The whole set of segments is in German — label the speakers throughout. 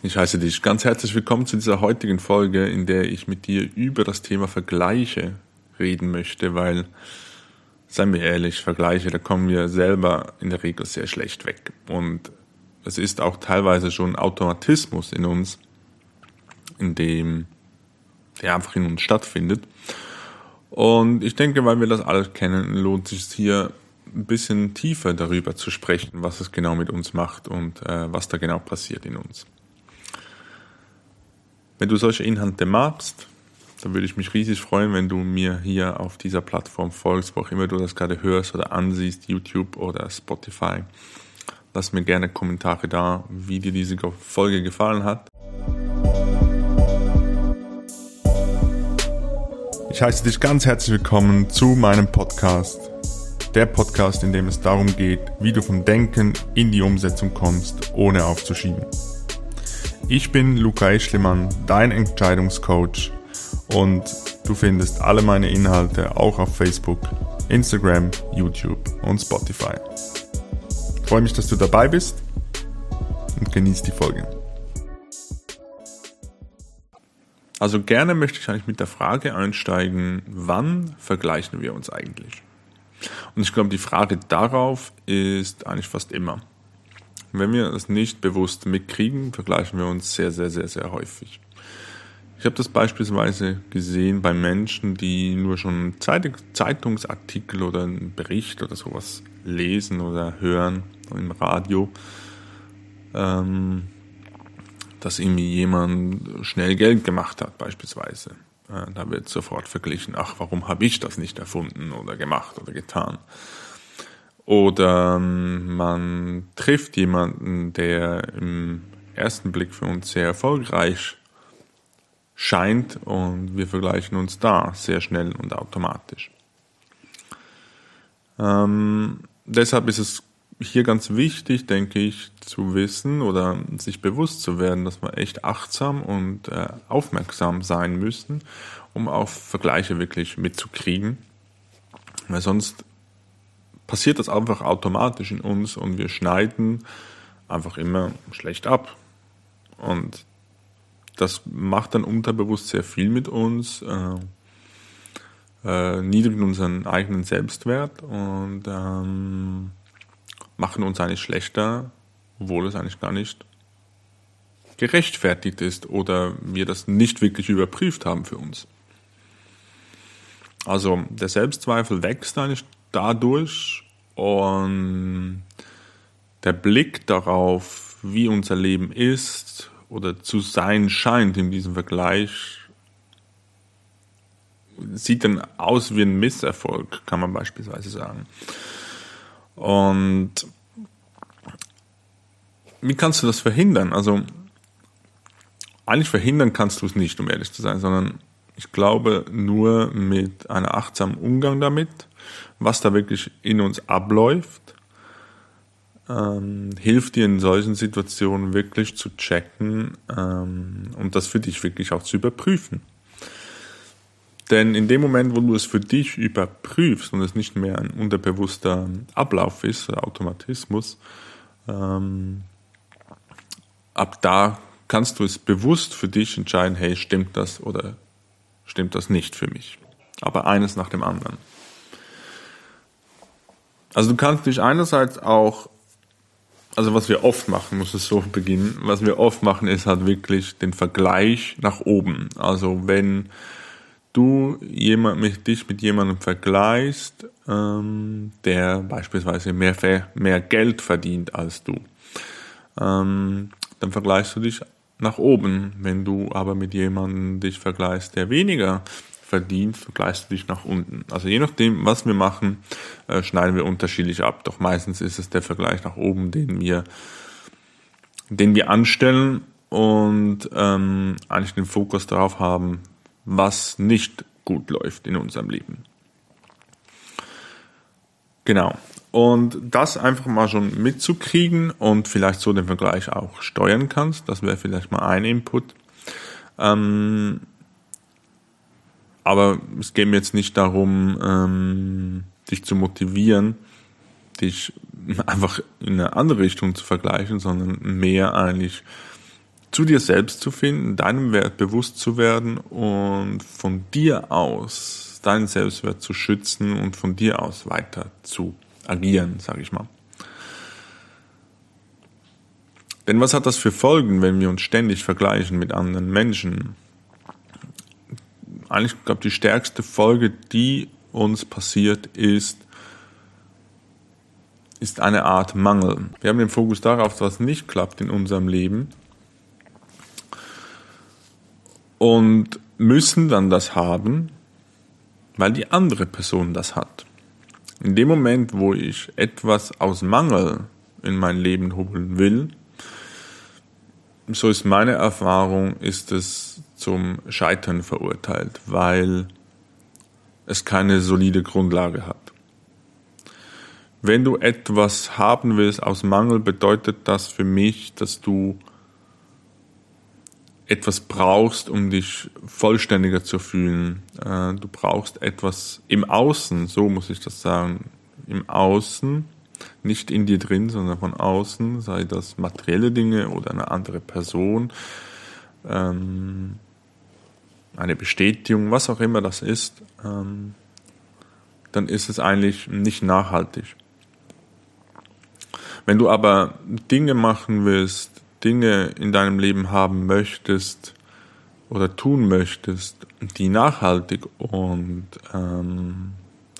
Speaker 1: Ich heiße dich ganz herzlich willkommen zu dieser heutigen Folge, in der ich mit dir über das Thema Vergleiche reden möchte, weil, seien wir ehrlich, Vergleiche, da kommen wir selber in der Regel sehr schlecht weg. Und es ist auch teilweise schon Automatismus in uns, in dem der einfach in uns stattfindet. Und ich denke, weil wir das alles kennen, lohnt sich hier ein bisschen tiefer darüber zu sprechen, was es genau mit uns macht und äh, was da genau passiert in uns. Wenn du solche Inhalte magst, dann würde ich mich riesig freuen, wenn du mir hier auf dieser Plattform folgst, wo auch immer du das gerade hörst oder ansiehst, YouTube oder Spotify. Lass mir gerne Kommentare da, wie dir diese Folge gefallen hat. Ich heiße dich ganz herzlich willkommen zu meinem Podcast. Der Podcast, in dem es darum geht, wie du vom Denken in die Umsetzung kommst, ohne aufzuschieben. Ich bin Luca Eschlimann, dein Entscheidungscoach und du findest alle meine Inhalte auch auf Facebook, Instagram, YouTube und Spotify. Ich freue mich, dass du dabei bist und genieß die Folge. Also gerne möchte ich eigentlich mit der Frage einsteigen, wann vergleichen wir uns eigentlich? Und ich glaube, die Frage darauf ist eigentlich fast immer. Wenn wir es nicht bewusst mitkriegen, vergleichen wir uns sehr, sehr, sehr, sehr häufig. Ich habe das beispielsweise gesehen bei Menschen, die nur schon Zeitungsartikel oder einen Bericht oder sowas lesen oder hören im Radio. Ähm, dass irgendwie jemand schnell Geld gemacht hat, beispielsweise. Da wird sofort verglichen, ach, warum habe ich das nicht erfunden oder gemacht oder getan? Oder ähm, man trifft jemanden, der im ersten Blick für uns sehr erfolgreich scheint und wir vergleichen uns da sehr schnell und automatisch. Ähm, deshalb ist es hier ganz wichtig, denke ich, zu wissen oder sich bewusst zu werden, dass wir echt achtsam und äh, aufmerksam sein müssen, um auch Vergleiche wirklich mitzukriegen. Weil sonst passiert das einfach automatisch in uns und wir schneiden einfach immer schlecht ab. Und das macht dann unterbewusst sehr viel mit uns, äh, äh, niedrigt unseren eigenen Selbstwert und ähm, machen uns eigentlich schlechter, obwohl es eigentlich gar nicht gerechtfertigt ist oder wir das nicht wirklich überprüft haben für uns. Also der Selbstzweifel wächst eigentlich dadurch und der Blick darauf, wie unser Leben ist oder zu sein scheint in diesem Vergleich, sieht dann aus wie ein Misserfolg, kann man beispielsweise sagen. Und wie kannst du das verhindern? Also eigentlich verhindern kannst du es nicht, um ehrlich zu sein, sondern ich glaube nur mit einem achtsamen Umgang damit, was da wirklich in uns abläuft, ähm, hilft dir in solchen Situationen wirklich zu checken ähm, und das für dich wirklich auch zu überprüfen. Denn in dem Moment, wo du es für dich überprüfst und es nicht mehr ein unterbewusster Ablauf ist, Automatismus, ähm, ab da kannst du es bewusst für dich entscheiden, hey, stimmt das oder stimmt das nicht für mich. Aber eines nach dem anderen. Also du kannst dich einerseits auch, also was wir oft machen, muss es so beginnen, was wir oft machen, ist halt wirklich den Vergleich nach oben. Also wenn du jemand, mit, dich mit jemandem vergleichst, ähm, der beispielsweise mehr, mehr Geld verdient als du, ähm, dann vergleichst du dich nach oben. Wenn du aber mit jemandem dich vergleichst, der weniger verdient, vergleichst du dich nach unten. Also je nachdem, was wir machen, äh, schneiden wir unterschiedlich ab. Doch meistens ist es der Vergleich nach oben, den wir, den wir anstellen und ähm, eigentlich den Fokus darauf haben, was nicht gut läuft in unserem Leben. Genau. Und das einfach mal schon mitzukriegen und vielleicht so den Vergleich auch steuern kannst, das wäre vielleicht mal ein Input. Ähm, aber es geht mir jetzt nicht darum, ähm, dich zu motivieren, dich einfach in eine andere Richtung zu vergleichen, sondern mehr eigentlich zu dir selbst zu finden, deinem Wert bewusst zu werden und von dir aus deinen Selbstwert zu schützen und von dir aus weiter zu agieren, sage ich mal. Denn was hat das für Folgen, wenn wir uns ständig vergleichen mit anderen Menschen? Eigentlich, ich glaube, die stärkste Folge, die uns passiert, ist, ist eine Art Mangel. Wir haben den Fokus darauf, was nicht klappt in unserem Leben und müssen dann das haben, weil die andere Person das hat. In dem Moment, wo ich etwas aus Mangel in mein Leben holen will, so ist meine Erfahrung, ist es zum Scheitern verurteilt, weil es keine solide Grundlage hat. Wenn du etwas haben willst aus Mangel, bedeutet das für mich, dass du etwas brauchst, um dich vollständiger zu fühlen. Äh, du brauchst etwas im Außen, so muss ich das sagen, im Außen, nicht in dir drin, sondern von außen, sei das materielle Dinge oder eine andere Person, ähm, eine Bestätigung, was auch immer das ist, ähm, dann ist es eigentlich nicht nachhaltig. Wenn du aber Dinge machen willst, Dinge in deinem Leben haben möchtest oder tun möchtest, die nachhaltig und ähm,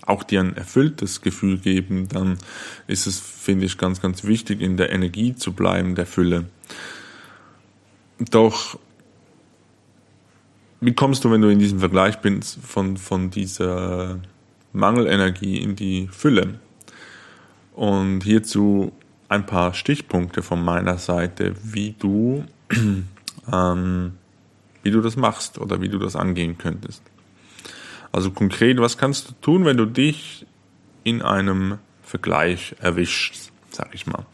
Speaker 1: auch dir ein erfülltes Gefühl geben, dann ist es, finde ich, ganz, ganz wichtig, in der Energie zu bleiben, der Fülle. Doch wie kommst du, wenn du in diesem Vergleich bist, von, von dieser Mangelenergie in die Fülle? Und hierzu ein paar Stichpunkte von meiner Seite, wie du, ähm, wie du das machst oder wie du das angehen könntest. Also konkret, was kannst du tun, wenn du dich in einem Vergleich erwischst, sag ich mal.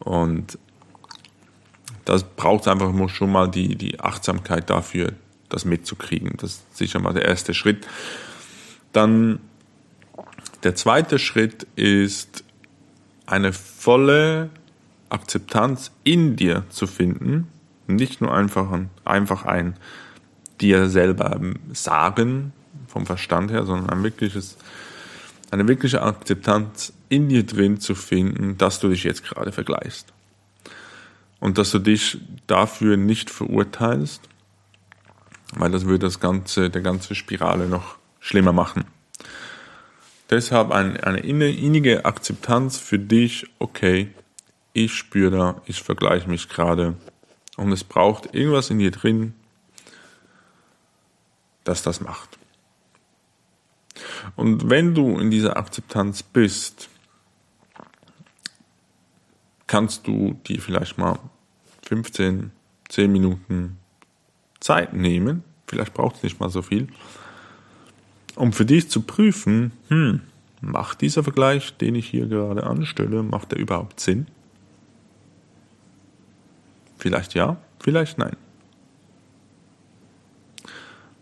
Speaker 1: Und das braucht einfach schon mal die, die Achtsamkeit dafür, das mitzukriegen. Das ist sicher mal der erste Schritt. Dann der zweite Schritt ist, eine volle Akzeptanz in dir zu finden, nicht nur einfach ein, einfach ein dir selber sagen vom Verstand her, sondern ein wirkliches, eine wirkliche Akzeptanz in dir drin zu finden, dass du dich jetzt gerade vergleichst. Und dass du dich dafür nicht verurteilst, weil das würde das ganze, der ganze Spirale noch schlimmer machen. Deshalb ein, eine innige Akzeptanz für dich, okay, ich spüre da, ich vergleiche mich gerade. Und es braucht irgendwas in dir drin, das das macht. Und wenn du in dieser Akzeptanz bist, kannst du dir vielleicht mal 15, 10 Minuten Zeit nehmen, vielleicht braucht es nicht mal so viel, um für dich zu prüfen, hm, macht dieser Vergleich, den ich hier gerade anstelle, macht er überhaupt Sinn? Vielleicht ja, vielleicht nein.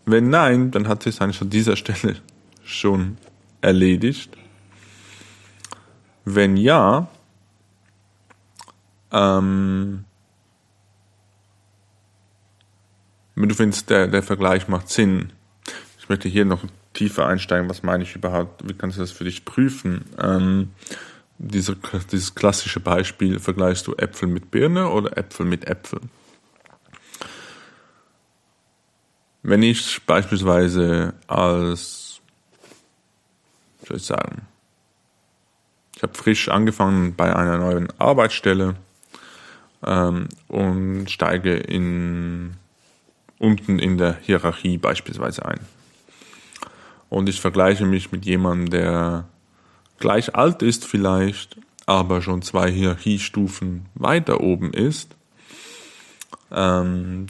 Speaker 1: Wenn nein, dann hat sich eigentlich an dieser Stelle schon erledigt. Wenn ja, ähm, wenn du findest, der, der Vergleich macht Sinn, ich möchte hier noch tiefer einsteigen, was meine ich überhaupt, wie kannst du das für dich prüfen? Ähm, diese, dieses klassische Beispiel, vergleichst du Äpfel mit Birne oder Äpfel mit Äpfel? Wenn ich beispielsweise als, soll ich sagen, ich habe frisch angefangen bei einer neuen Arbeitsstelle ähm, und steige in, unten in der Hierarchie beispielsweise ein und ich vergleiche mich mit jemandem, der gleich alt ist vielleicht, aber schon zwei Hierarchiestufen weiter oben ist, ähm,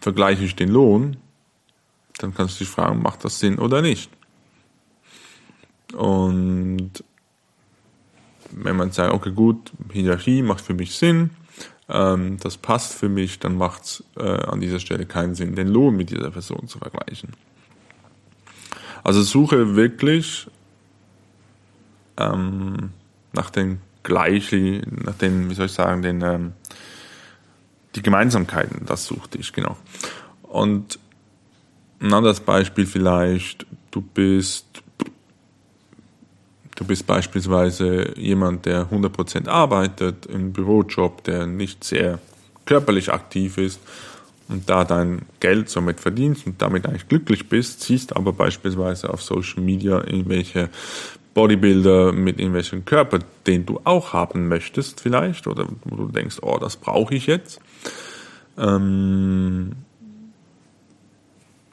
Speaker 1: vergleiche ich den Lohn, dann kannst du dich fragen, macht das Sinn oder nicht? Und wenn man sagt, okay, gut, Hierarchie macht für mich Sinn, ähm, das passt für mich, dann macht es äh, an dieser Stelle keinen Sinn, den Lohn mit dieser Person zu vergleichen. Also suche wirklich ähm, nach den gleichen, nach den, wie soll ich sagen, den, ähm, die Gemeinsamkeiten, das suchte ich, genau. Und ein anderes Beispiel vielleicht, du bist, du bist beispielsweise jemand, der 100% arbeitet, im Bürojob, der nicht sehr körperlich aktiv ist und da dein Geld somit verdienst und damit eigentlich glücklich bist, siehst aber beispielsweise auf Social Media irgendwelche Bodybuilder mit irgendwelchen Körper, den du auch haben möchtest vielleicht oder wo du denkst, oh, das brauche ich jetzt. Ähm,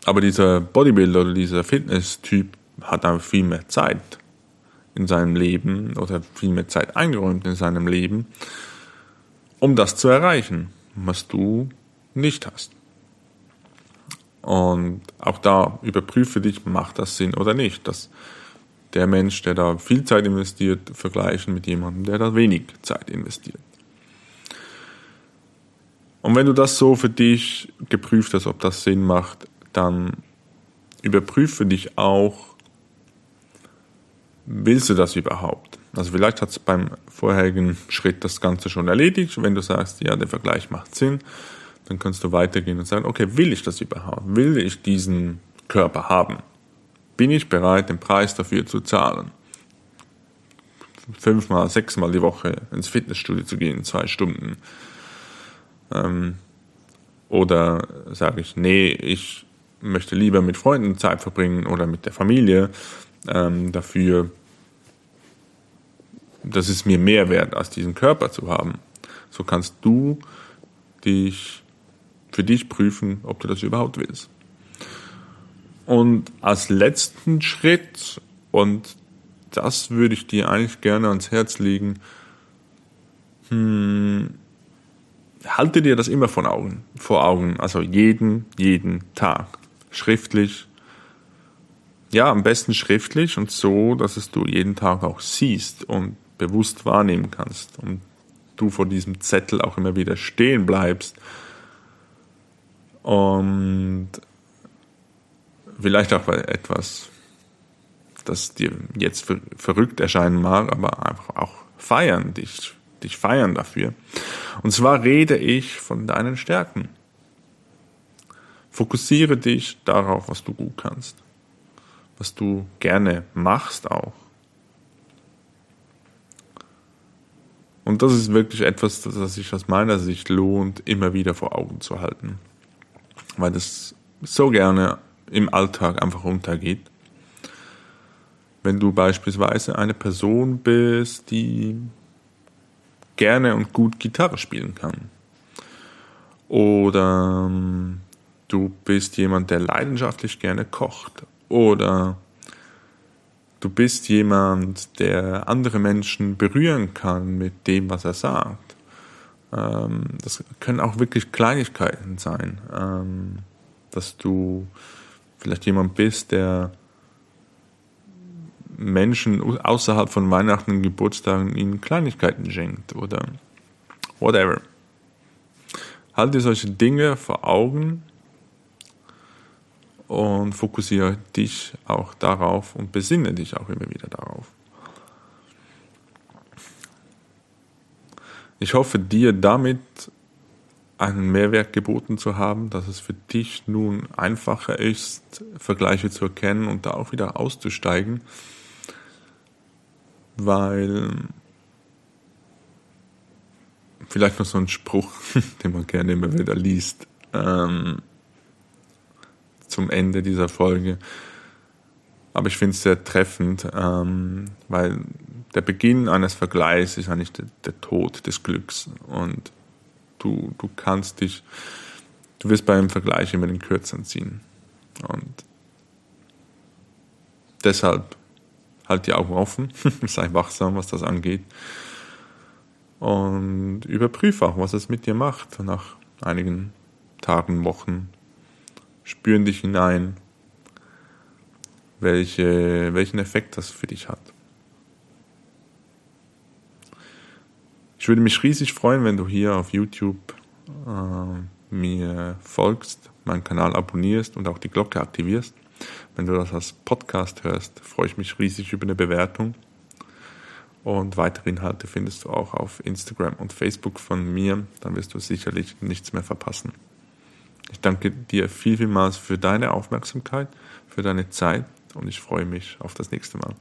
Speaker 1: aber dieser Bodybuilder oder dieser Fitness-Typ hat dann viel mehr Zeit in seinem Leben oder viel mehr Zeit eingeräumt in seinem Leben, um das zu erreichen, was du nicht hast. Und auch da überprüfe dich, macht das Sinn oder nicht. Dass der Mensch, der da viel Zeit investiert, vergleichen mit jemandem, der da wenig Zeit investiert. Und wenn du das so für dich geprüft hast, ob das Sinn macht, dann überprüfe dich auch, willst du das überhaupt? Also vielleicht hat es beim vorherigen Schritt das Ganze schon erledigt. Wenn du sagst, ja, der Vergleich macht Sinn, dann kannst du weitergehen und sagen, okay, will ich das überhaupt? Will ich diesen Körper haben? Bin ich bereit, den Preis dafür zu zahlen? Fünfmal, sechsmal die Woche ins Fitnessstudio zu gehen, zwei Stunden. Ähm, oder sage ich, nee, ich möchte lieber mit Freunden Zeit verbringen oder mit der Familie. Ähm, dafür, das ist mir mehr wert, als diesen Körper zu haben. So kannst du dich für dich prüfen, ob du das überhaupt willst. Und als letzten Schritt, und das würde ich dir eigentlich gerne ans Herz legen, hm, halte dir das immer vor Augen, vor Augen, also jeden, jeden Tag schriftlich. Ja, am besten schriftlich und so, dass es du jeden Tag auch siehst und bewusst wahrnehmen kannst und du vor diesem Zettel auch immer wieder stehen bleibst und vielleicht auch etwas, das dir jetzt verrückt erscheinen mag, aber einfach auch feiern, dich, dich feiern dafür. Und zwar rede ich von deinen Stärken. Fokussiere dich darauf, was du gut kannst, was du gerne machst auch. Und das ist wirklich etwas, das sich aus meiner Sicht lohnt, immer wieder vor Augen zu halten, weil das so gerne im Alltag einfach untergeht. Wenn du beispielsweise eine Person bist, die gerne und gut Gitarre spielen kann, oder ähm, du bist jemand, der leidenschaftlich gerne kocht oder du bist jemand, der andere Menschen berühren kann mit dem, was er sagt. Ähm, das können auch wirklich Kleinigkeiten sein, ähm, dass du vielleicht jemand bist, der Menschen außerhalb von Weihnachten und Geburtstagen ihnen Kleinigkeiten schenkt oder whatever. Halte solche Dinge vor Augen und fokussiere dich auch darauf und besinne dich auch immer wieder darauf. Ich hoffe, dir damit einen Mehrwert geboten zu haben, dass es für dich nun einfacher ist, Vergleiche zu erkennen und da auch wieder auszusteigen, weil vielleicht noch so ein Spruch, den man gerne immer wieder liest. Ähm, zum Ende dieser Folge. Aber ich finde es sehr treffend, ähm, weil der Beginn eines Vergleichs ist eigentlich der, der, Tod des Glücks. Und du, du kannst dich, du wirst beim Vergleich immer den Kürzeren ziehen. Und deshalb halt die Augen offen, sei wachsam, was das angeht. Und überprüfe auch, was es mit dir macht nach einigen Tagen, Wochen, spüren dich hinein, welche, welchen Effekt das für dich hat. Würde mich riesig freuen, wenn du hier auf YouTube äh, mir folgst, meinen Kanal abonnierst und auch die Glocke aktivierst. Wenn du das als Podcast hörst, freue ich mich riesig über eine Bewertung. Und weitere Inhalte findest du auch auf Instagram und Facebook von mir. Dann wirst du sicherlich nichts mehr verpassen. Ich danke dir viel, vielmals für deine Aufmerksamkeit, für deine Zeit und ich freue mich auf das nächste Mal.